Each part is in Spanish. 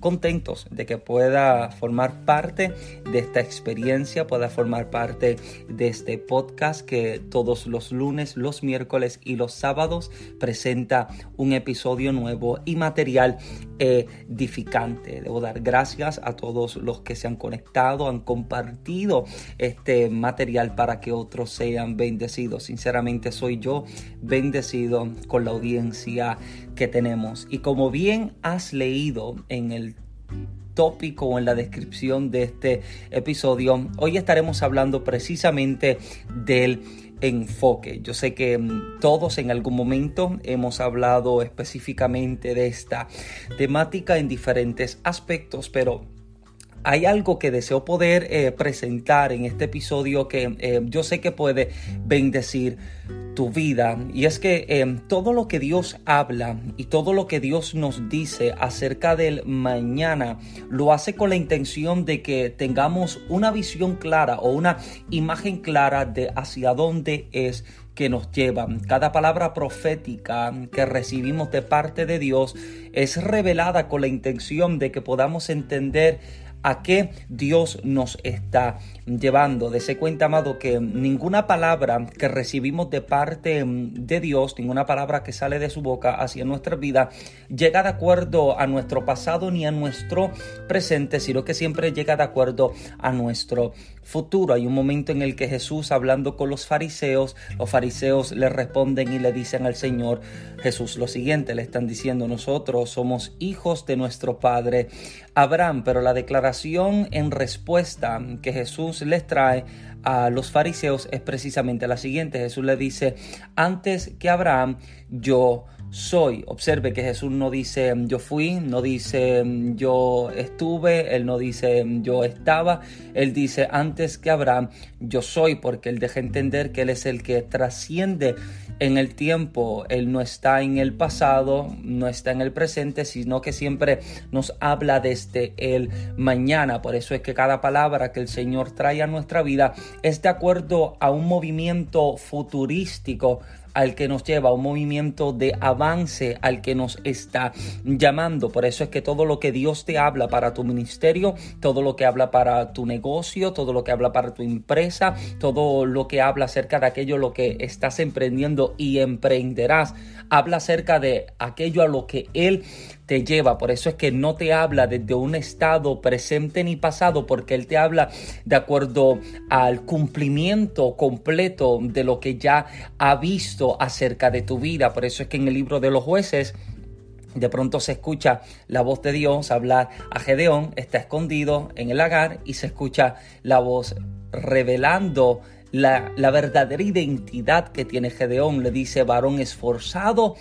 Contentos de que pueda formar parte de esta experiencia, pueda formar parte de este podcast que todos los lunes, los miércoles y los sábados presenta un episodio nuevo y material edificante. Debo dar gracias a todos los que se han conectado, han compartido este material para que otros sean bendecidos. Sinceramente soy yo bendecido con la audiencia que tenemos. Y como bien has leído en el tópico o en la descripción de este episodio, hoy estaremos hablando precisamente del enfoque. Yo sé que mm, todos en algún momento hemos hablado específicamente de esta temática en diferentes aspectos, pero hay algo que deseo poder eh, presentar en este episodio que eh, yo sé que puede bendecir tu vida. Y es que eh, todo lo que Dios habla y todo lo que Dios nos dice acerca del mañana lo hace con la intención de que tengamos una visión clara o una imagen clara de hacia dónde es que nos lleva. Cada palabra profética que recibimos de parte de Dios es revelada con la intención de que podamos entender a qué Dios nos está llevando. Dese cuenta, amado, que ninguna palabra que recibimos de parte de Dios, ninguna palabra que sale de su boca hacia nuestra vida, llega de acuerdo a nuestro pasado ni a nuestro presente, sino que siempre llega de acuerdo a nuestro futuro. Hay un momento en el que Jesús, hablando con los fariseos, los fariseos le responden y le dicen al Señor Jesús lo siguiente, le están diciendo nosotros somos hijos de nuestro Padre Abraham, pero la declaración en respuesta que Jesús les trae a los fariseos es precisamente la siguiente. Jesús le dice, antes que Abraham, yo soy. Observe que Jesús no dice yo fui, no dice yo estuve, Él no dice yo estaba, Él dice antes que Abraham yo soy, porque Él deja entender que Él es el que trasciende en el tiempo, Él no está en el pasado, no está en el presente, sino que siempre nos habla desde el mañana. Por eso es que cada palabra que el Señor trae a nuestra vida es de acuerdo a un movimiento futurístico al que nos lleva, un movimiento de avance al que nos está llamando. Por eso es que todo lo que Dios te habla para tu ministerio, todo lo que habla para tu negocio, todo lo que habla para tu empresa, todo lo que habla acerca de aquello lo que estás emprendiendo y emprenderás, habla acerca de aquello a lo que Él te lleva. Por eso es que no te habla desde un estado presente ni pasado, porque Él te habla de acuerdo al cumplimiento completo de lo que ya ha visto acerca de tu vida. Por eso es que en el libro de los jueces de pronto se escucha la voz de Dios hablar a Gedeón, está escondido en el lagar y se escucha la voz revelando la, la, verdadera identidad que tiene Gedeón. Le dice varón esforzado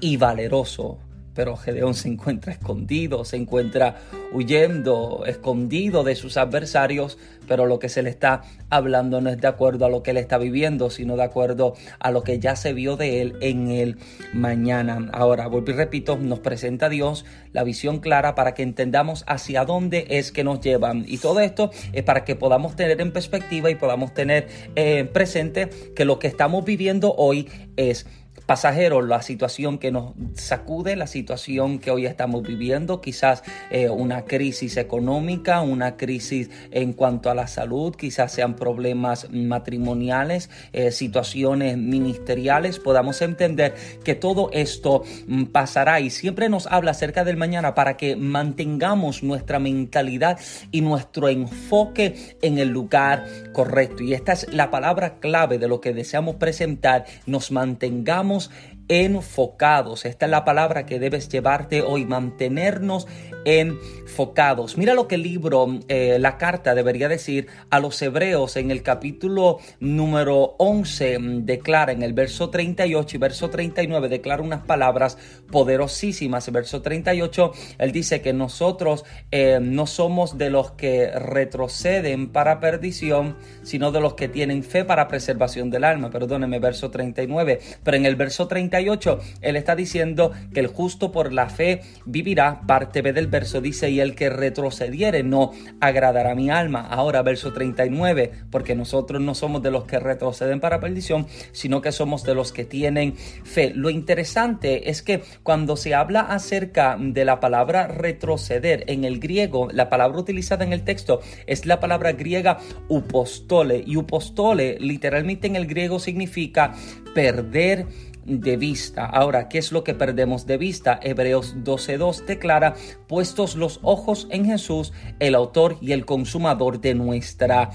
y valeroso pero Gedeón se encuentra escondido, se encuentra huyendo, escondido de sus adversarios, pero lo que se le está hablando no es de acuerdo a lo que él está viviendo, sino de acuerdo a lo que ya se vio de él en el mañana. Ahora, vuelvo y repito, nos presenta Dios la visión clara para que entendamos hacia dónde es que nos llevan. Y todo esto es para que podamos tener en perspectiva y podamos tener eh, presente que lo que estamos viviendo hoy es pasajeros la situación que nos sacude, la situación que hoy estamos viviendo, quizás eh, una crisis económica, una crisis en cuanto a la salud, quizás sean problemas matrimoniales, eh, situaciones ministeriales, podamos entender que todo esto mm, pasará y siempre nos habla acerca del mañana para que mantengamos nuestra mentalidad y nuestro enfoque en el lugar correcto. Y esta es la palabra clave de lo que deseamos presentar, nos mantengamos estamos enfocados. Esta es la palabra que debes llevarte hoy, mantenernos enfocados. Mira lo que el libro, eh, la carta debería decir a los hebreos en el capítulo número 11 mm, declara en el verso 38 y verso 39 declara unas palabras poderosísimas. Verso 38, él dice que nosotros eh, no somos de los que retroceden para perdición, sino de los que tienen fe para preservación del alma. Perdóneme, verso 39. Pero en el verso 38 38, él está diciendo que el justo por la fe vivirá. Parte B del verso dice, y el que retrocediere no agradará mi alma. Ahora, verso 39, porque nosotros no somos de los que retroceden para perdición, sino que somos de los que tienen fe. Lo interesante es que cuando se habla acerca de la palabra retroceder en el griego, la palabra utilizada en el texto es la palabra griega upostole. Y upostole literalmente en el griego significa perder de vista. Ahora, ¿qué es lo que perdemos de vista? Hebreos 12.2 declara, puestos los ojos en Jesús, el autor y el consumador de nuestra.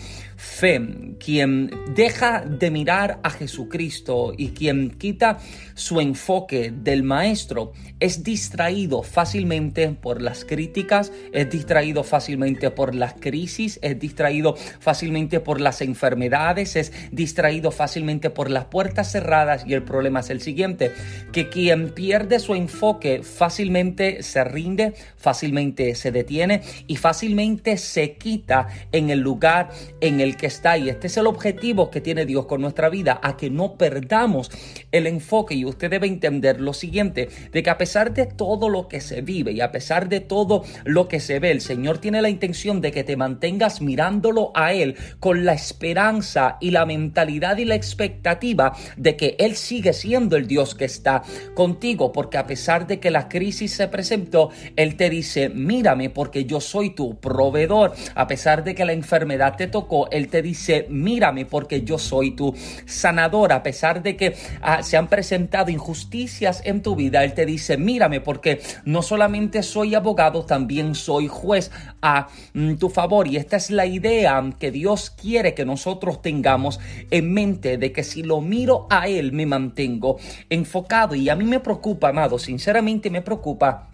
Quien deja de mirar a Jesucristo y quien quita su enfoque del Maestro es distraído fácilmente por las críticas, es distraído fácilmente por las crisis, es distraído fácilmente por las enfermedades, es distraído fácilmente por las puertas cerradas. Y el problema es el siguiente, que quien pierde su enfoque fácilmente se rinde, fácilmente se detiene y fácilmente se quita en el lugar en el que está. Y este es el objetivo que tiene Dios con nuestra vida, a que no perdamos el enfoque. Y usted debe entender lo siguiente, de que a pesar de todo lo que se vive y a pesar de todo lo que se ve, el Señor tiene la intención de que te mantengas mirándolo a Él con la esperanza y la mentalidad y la expectativa de que Él sigue siendo el Dios que está contigo, porque a pesar de que la crisis se presentó, Él te dice, mírame porque yo soy tu proveedor. A pesar de que la enfermedad te tocó, Él te dice, mírame porque yo soy tu sanador. A pesar de que ah, se han presentado injusticias en tu vida, Él te dice, mírame porque no solamente soy abogado, también soy juez a mm, tu favor. Y esta es la idea que Dios quiere que nosotros tengamos en mente de que si lo miro a Él me mantengo enfocado. Y a mí me preocupa, amado, sinceramente me preocupa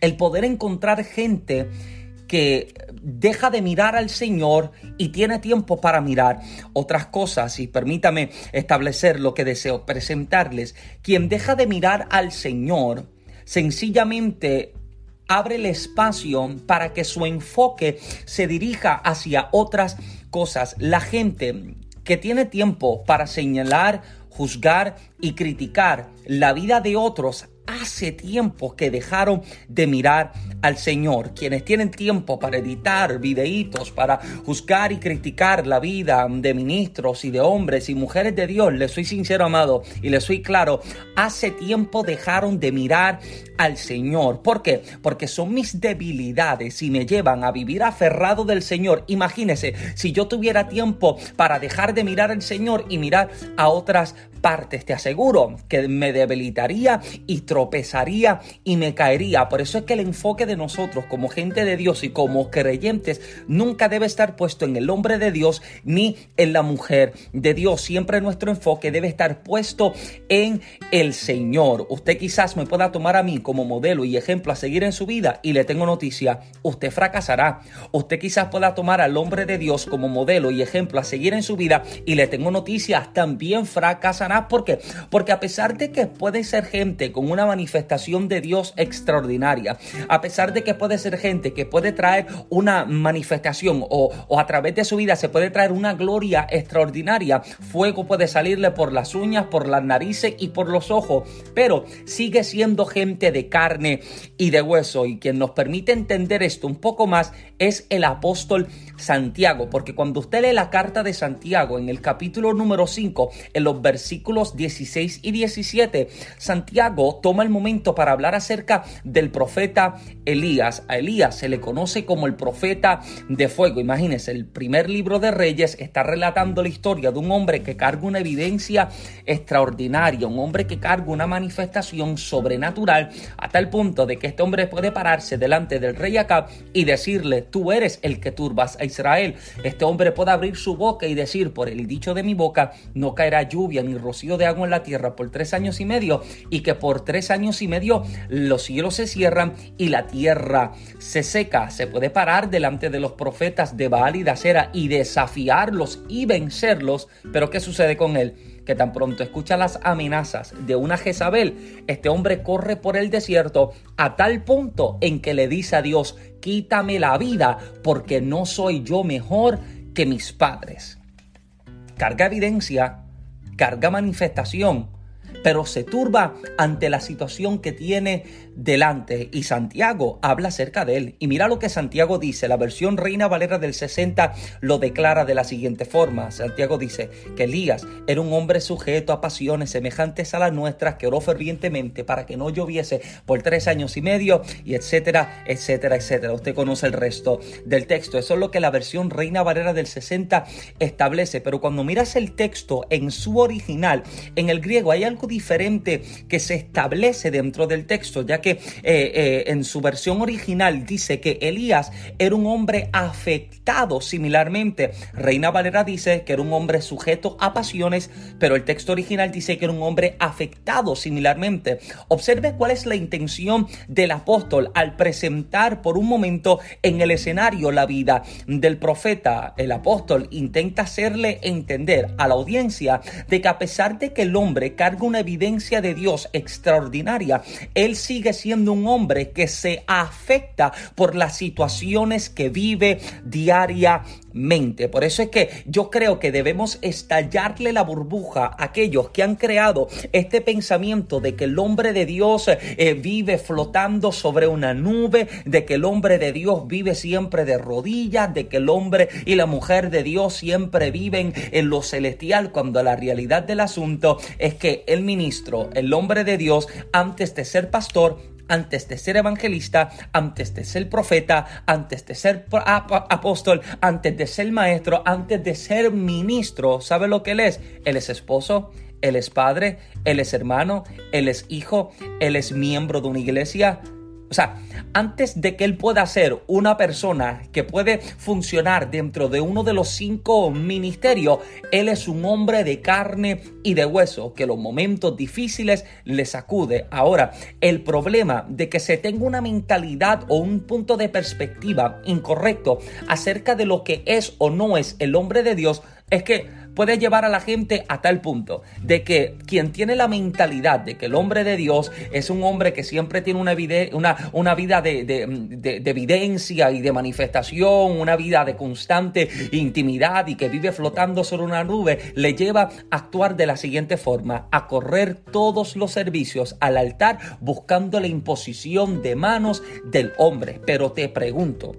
el poder encontrar gente que deja de mirar al Señor y tiene tiempo para mirar otras cosas. Y permítame establecer lo que deseo presentarles. Quien deja de mirar al Señor, sencillamente abre el espacio para que su enfoque se dirija hacia otras cosas. La gente que tiene tiempo para señalar, juzgar y criticar la vida de otros hace tiempo que dejaron de mirar al Señor. Quienes tienen tiempo para editar videitos, para juzgar y criticar la vida de ministros y de hombres y mujeres de Dios, les soy sincero, amado, y les soy claro, hace tiempo dejaron de mirar al Señor. ¿Por qué? Porque son mis debilidades y me llevan a vivir aferrado del Señor. Imagínese, si yo tuviera tiempo para dejar de mirar al Señor y mirar a otras partes, te aseguro que me debilitaría y tropezaría y me caería. Por eso es que el enfoque de nosotros como gente de Dios y como creyentes nunca debe estar puesto en el hombre de Dios ni en la mujer de Dios. Siempre nuestro enfoque debe estar puesto en el Señor. Usted quizás me pueda tomar a mí como modelo y ejemplo a seguir en su vida y le tengo noticia, usted fracasará. Usted quizás pueda tomar al hombre de Dios como modelo y ejemplo a seguir en su vida y le tengo noticias, también fracasará. ¿Por qué? Porque a pesar de que puede ser gente con una manifestación de Dios extraordinaria, a pesar de que puede ser gente que puede traer una manifestación o, a través de su vida se puede traer una gloria extraordinaria, fuego puede salirle por las uñas, por las narices y por los ojos, pero sigue siendo gente de carne y de hueso. Y quien nos permite entender esto un poco más es el apóstol Santiago, porque cuando usted lee la carta de Santiago en el capítulo número 5, en los versículos 16 y 17, Santiago toma el momento para hablar acerca del profeta Elías. A Elías se le conoce como el profeta de fuego. Imagínense, el primer libro de Reyes está relatando la historia de un hombre que carga una evidencia extraordinaria, un hombre que carga una manifestación sobrenatural a tal punto de que este hombre puede pararse delante del rey Acab y decirle, tú eres el que turbas Israel. Este hombre puede abrir su boca y decir, por el dicho de mi boca, no caerá lluvia ni rocío de agua en la tierra por tres años y medio, y que por tres años y medio los cielos se cierran y la tierra se seca. Se puede parar delante de los profetas de Baal y de Acera y desafiarlos y vencerlos, pero ¿qué sucede con él? Que tan pronto escucha las amenazas de una Jezabel, este hombre corre por el desierto a tal punto en que le dice a Dios, quítame la vida porque no soy yo mejor que mis padres. Carga evidencia, carga manifestación, pero se turba ante la situación que tiene delante y Santiago habla acerca de él. Y mira lo que Santiago dice, la versión Reina Valera del 60 lo declara de la siguiente forma. Santiago dice que Elías era un hombre sujeto a pasiones semejantes a las nuestras que oró fervientemente para que no lloviese por tres años y medio y etcétera, etcétera, etcétera. Usted conoce el resto del texto. Eso es lo que la versión Reina Valera del 60 establece. Pero cuando miras el texto en su original, en el griego hay algo diferente que se establece dentro del texto, ya que eh, eh, en su versión original dice que Elías era un hombre afectado similarmente. Reina Valera dice que era un hombre sujeto a pasiones, pero el texto original dice que era un hombre afectado similarmente. Observe cuál es la intención del apóstol al presentar por un momento en el escenario la vida del profeta. El apóstol intenta hacerle entender a la audiencia de que a pesar de que el hombre carga una evidencia de Dios extraordinaria, él sigue siendo un hombre que se afecta por las situaciones que vive diariamente. Por eso es que yo creo que debemos estallarle la burbuja a aquellos que han creado este pensamiento de que el hombre de Dios eh, vive flotando sobre una nube, de que el hombre de Dios vive siempre de rodillas, de que el hombre y la mujer de Dios siempre viven en lo celestial, cuando la realidad del asunto es que el ministro, el hombre de Dios, antes de ser pastor, antes de ser evangelista, antes de ser profeta, antes de ser apóstol, antes de ser maestro, antes de ser ministro. ¿Sabe lo que él es? Él es esposo, él es padre, él es hermano, él es hijo, él es miembro de una iglesia. O sea, antes de que él pueda ser una persona que puede funcionar dentro de uno de los cinco ministerios, él es un hombre de carne y de hueso que los momentos difíciles le sacude. Ahora, el problema de que se tenga una mentalidad o un punto de perspectiva incorrecto acerca de lo que es o no es el hombre de Dios es que puede llevar a la gente a tal punto de que quien tiene la mentalidad de que el hombre de Dios es un hombre que siempre tiene una, una, una vida de, de, evidencia y de manifestación, una vida de constante intimidad y que vive flotando sobre una nube, le lleva a actuar de la siguiente forma, a correr todos los servicios al altar buscando la imposición de manos del hombre. Pero te pregunto,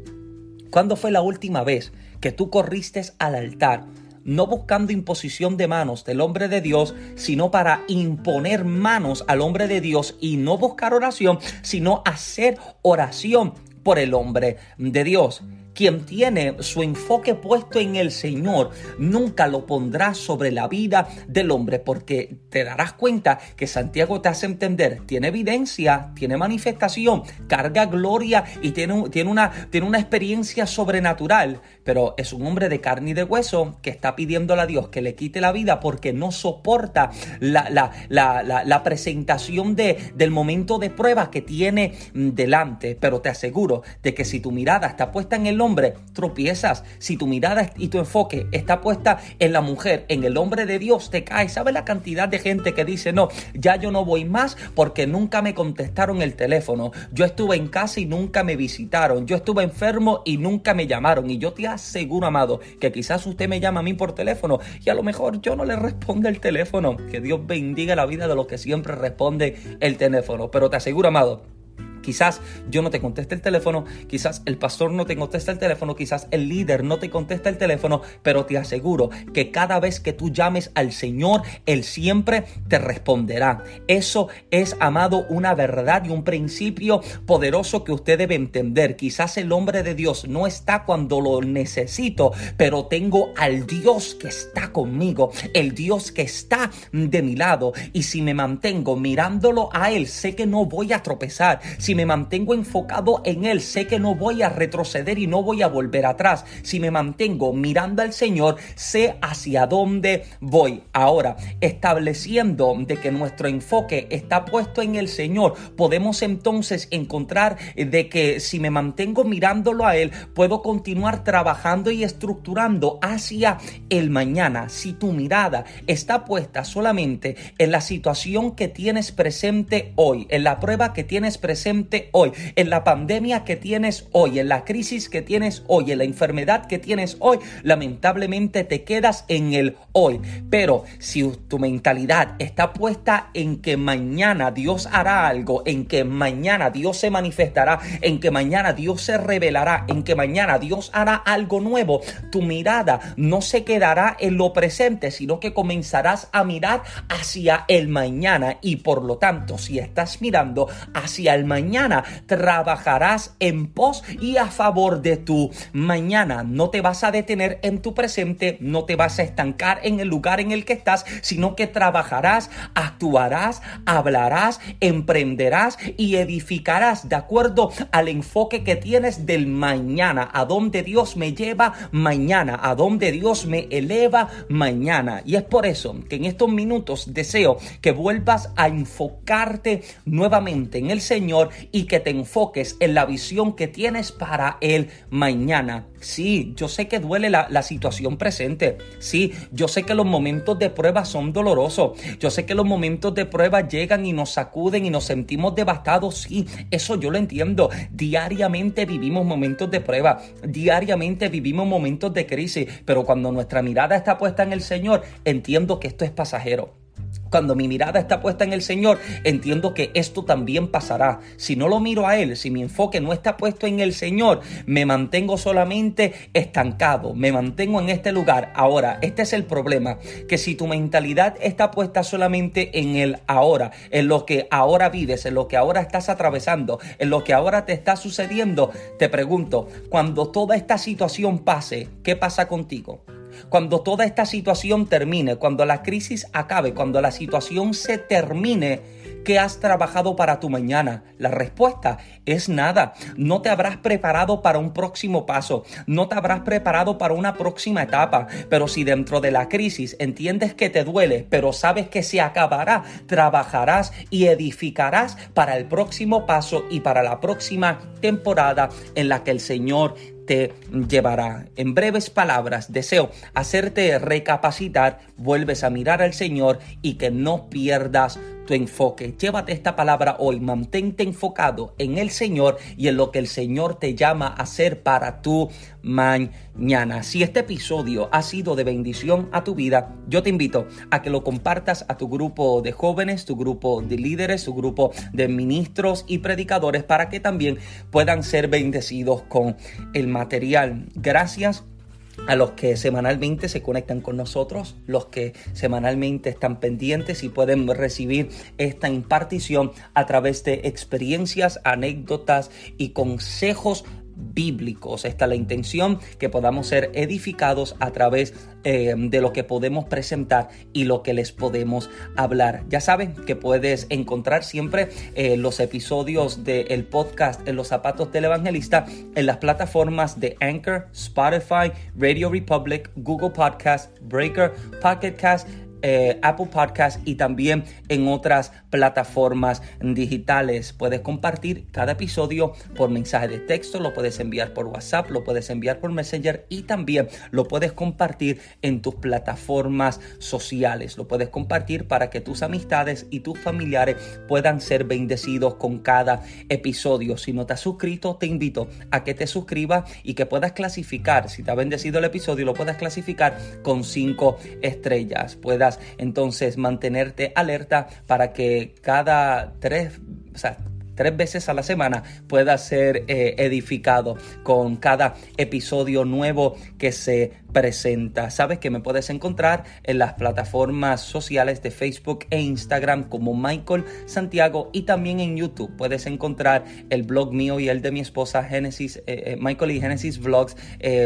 ¿cuándo fue la última vez que tú corriste al altar? No buscando imposición de manos del hombre de Dios, sino para imponer manos al hombre de Dios y no buscar oración, sino hacer oración por el hombre de Dios quien tiene su enfoque puesto en el Señor, nunca lo pondrá sobre la vida del hombre, porque te darás cuenta que Santiago te hace entender, tiene evidencia, tiene manifestación, carga gloria y tiene, tiene, una, tiene una experiencia sobrenatural, pero es un hombre de carne y de hueso que está pidiéndole a Dios que le quite la vida porque no soporta la, la, la, la presentación de, del momento de prueba que tiene delante. Pero te aseguro de que si tu mirada está puesta en el hombre, tropiezas. Si tu mirada y tu enfoque está puesta en la mujer, en el hombre de Dios, te cae. ¿Sabes la cantidad de gente que dice, no, ya yo no voy más porque nunca me contestaron el teléfono? Yo estuve en casa y nunca me visitaron. Yo estuve enfermo y nunca me llamaron. Y yo te aseguro, amado, que quizás usted me llama a mí por teléfono y a lo mejor yo no le responde el teléfono. Que Dios bendiga la vida de los que siempre responde el teléfono. Pero te aseguro, amado, Quizás yo no te conteste el teléfono, quizás el pastor no te contesta el teléfono, quizás el líder no te contesta el teléfono, pero te aseguro que cada vez que tú llames al Señor, Él siempre te responderá. Eso es, amado, una verdad y un principio poderoso que usted debe entender. Quizás el hombre de Dios no está cuando lo necesito, pero tengo al Dios que está conmigo, el Dios que está de mi lado. Y si me mantengo mirándolo a Él, sé que no voy a tropezar me mantengo enfocado en Él, sé que no voy a retroceder y no voy a volver atrás. Si me mantengo mirando al Señor, sé hacia dónde voy. Ahora, estableciendo de que nuestro enfoque está puesto en el Señor, podemos entonces encontrar de que si me mantengo mirándolo a Él, puedo continuar trabajando y estructurando hacia el mañana. Si tu mirada está puesta solamente en la situación que tienes presente hoy, en la prueba que tienes presente, hoy, en la pandemia que tienes hoy, en la crisis que tienes hoy, en la enfermedad que tienes hoy, lamentablemente te quedas en el hoy. Pero si tu mentalidad está puesta en que mañana Dios hará algo, en que mañana Dios se manifestará, en que mañana Dios se revelará, en que mañana Dios hará algo nuevo, tu mirada no se quedará en lo presente, sino que comenzarás a mirar hacia el mañana y por lo tanto, si estás mirando hacia el mañana, trabajarás en pos y a favor de tu mañana. No te vas a detener en tu presente, no te vas a estancar en el lugar en el que estás, sino que trabajarás, actuarás, hablarás, emprenderás y edificarás de acuerdo al enfoque que tienes del mañana, a dónde Dios me lleva mañana, a dónde Dios me eleva mañana. Y es por eso que en estos minutos deseo que vuelvas a enfocarte nuevamente en el Señor y que te enfoques en la visión que tienes para el mañana. Sí, yo sé que duele la, la situación presente. Sí, yo sé que los momentos de prueba son dolorosos. Yo sé que los momentos de prueba llegan y nos sacuden y nos sentimos devastados. Sí, eso yo lo entiendo. Diariamente vivimos momentos de prueba. Diariamente vivimos momentos de crisis. Pero cuando nuestra mirada está puesta en el Señor, entiendo que esto es pasajero. Cuando mi mirada está puesta en el Señor, entiendo que esto también pasará. Si no lo miro a Él, si mi enfoque no está puesto en el Señor, me mantengo solamente estancado, me mantengo en este lugar. Ahora, este es el problema, que si tu mentalidad está puesta solamente en el ahora, en lo que ahora vives, en lo que ahora estás atravesando, en lo que ahora te está sucediendo, te pregunto, cuando toda esta situación pase, ¿qué pasa contigo? Cuando toda esta situación termine, cuando la crisis acabe, cuando la situación se termine, ¿qué has trabajado para tu mañana? La respuesta es nada. No te habrás preparado para un próximo paso, no te habrás preparado para una próxima etapa, pero si dentro de la crisis entiendes que te duele, pero sabes que se acabará, trabajarás y edificarás para el próximo paso y para la próxima temporada en la que el Señor te llevará. En breves palabras, deseo hacerte recapacitar, vuelves a mirar al Señor y que no pierdas tu enfoque. Llévate esta palabra hoy, mantente enfocado en el Señor y en lo que el Señor te llama a hacer para tu mañana. Si este episodio ha sido de bendición a tu vida, yo te invito a que lo compartas a tu grupo de jóvenes, tu grupo de líderes, tu grupo de ministros y predicadores para que también puedan ser bendecidos con el material. Gracias a los que semanalmente se conectan con nosotros, los que semanalmente están pendientes y pueden recibir esta impartición a través de experiencias, anécdotas y consejos bíblicos. Esta es la intención, que podamos ser edificados a través eh, de lo que podemos presentar y lo que les podemos hablar. Ya saben que puedes encontrar siempre eh, los episodios del podcast en los zapatos del evangelista en las plataformas de Anchor, Spotify, Radio Republic, Google Podcast, Breaker, Pocket Cast, eh, Apple Podcast y también en otras plataformas digitales. Puedes compartir cada episodio por mensaje de texto, lo puedes enviar por WhatsApp, lo puedes enviar por Messenger y también lo puedes compartir en tus plataformas sociales. Lo puedes compartir para que tus amistades y tus familiares puedan ser bendecidos con cada episodio. Si no te has suscrito, te invito a que te suscribas y que puedas clasificar. Si te ha bendecido el episodio, lo puedas clasificar con cinco estrellas. Puedas entonces mantenerte alerta para que cada tres, tres veces a la semana pueda ser eh, edificado con cada episodio nuevo que se presenta. Sabes que me puedes encontrar en las plataformas sociales de Facebook e Instagram como Michael Santiago y también en YouTube. Puedes encontrar el blog mío y el de mi esposa Genesis, eh, eh, Michael y Genesis Vlogs,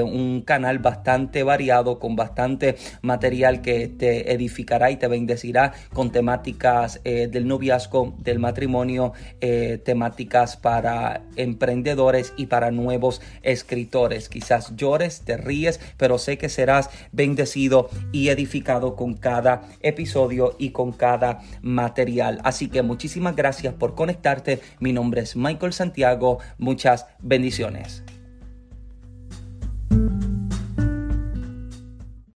un canal bastante variado con bastante material que te edificará y te bendecirá con temáticas del noviazgo, del matrimonio, temáticas para emprendedores y para nuevos escritores. Quizás llores, te ríes, pero sé que serás bendecido y edificado con cada episodio y con cada material. Así que muchísimas gracias por conectarte. Mi nombre es Michael Santiago. Muchas bendiciones.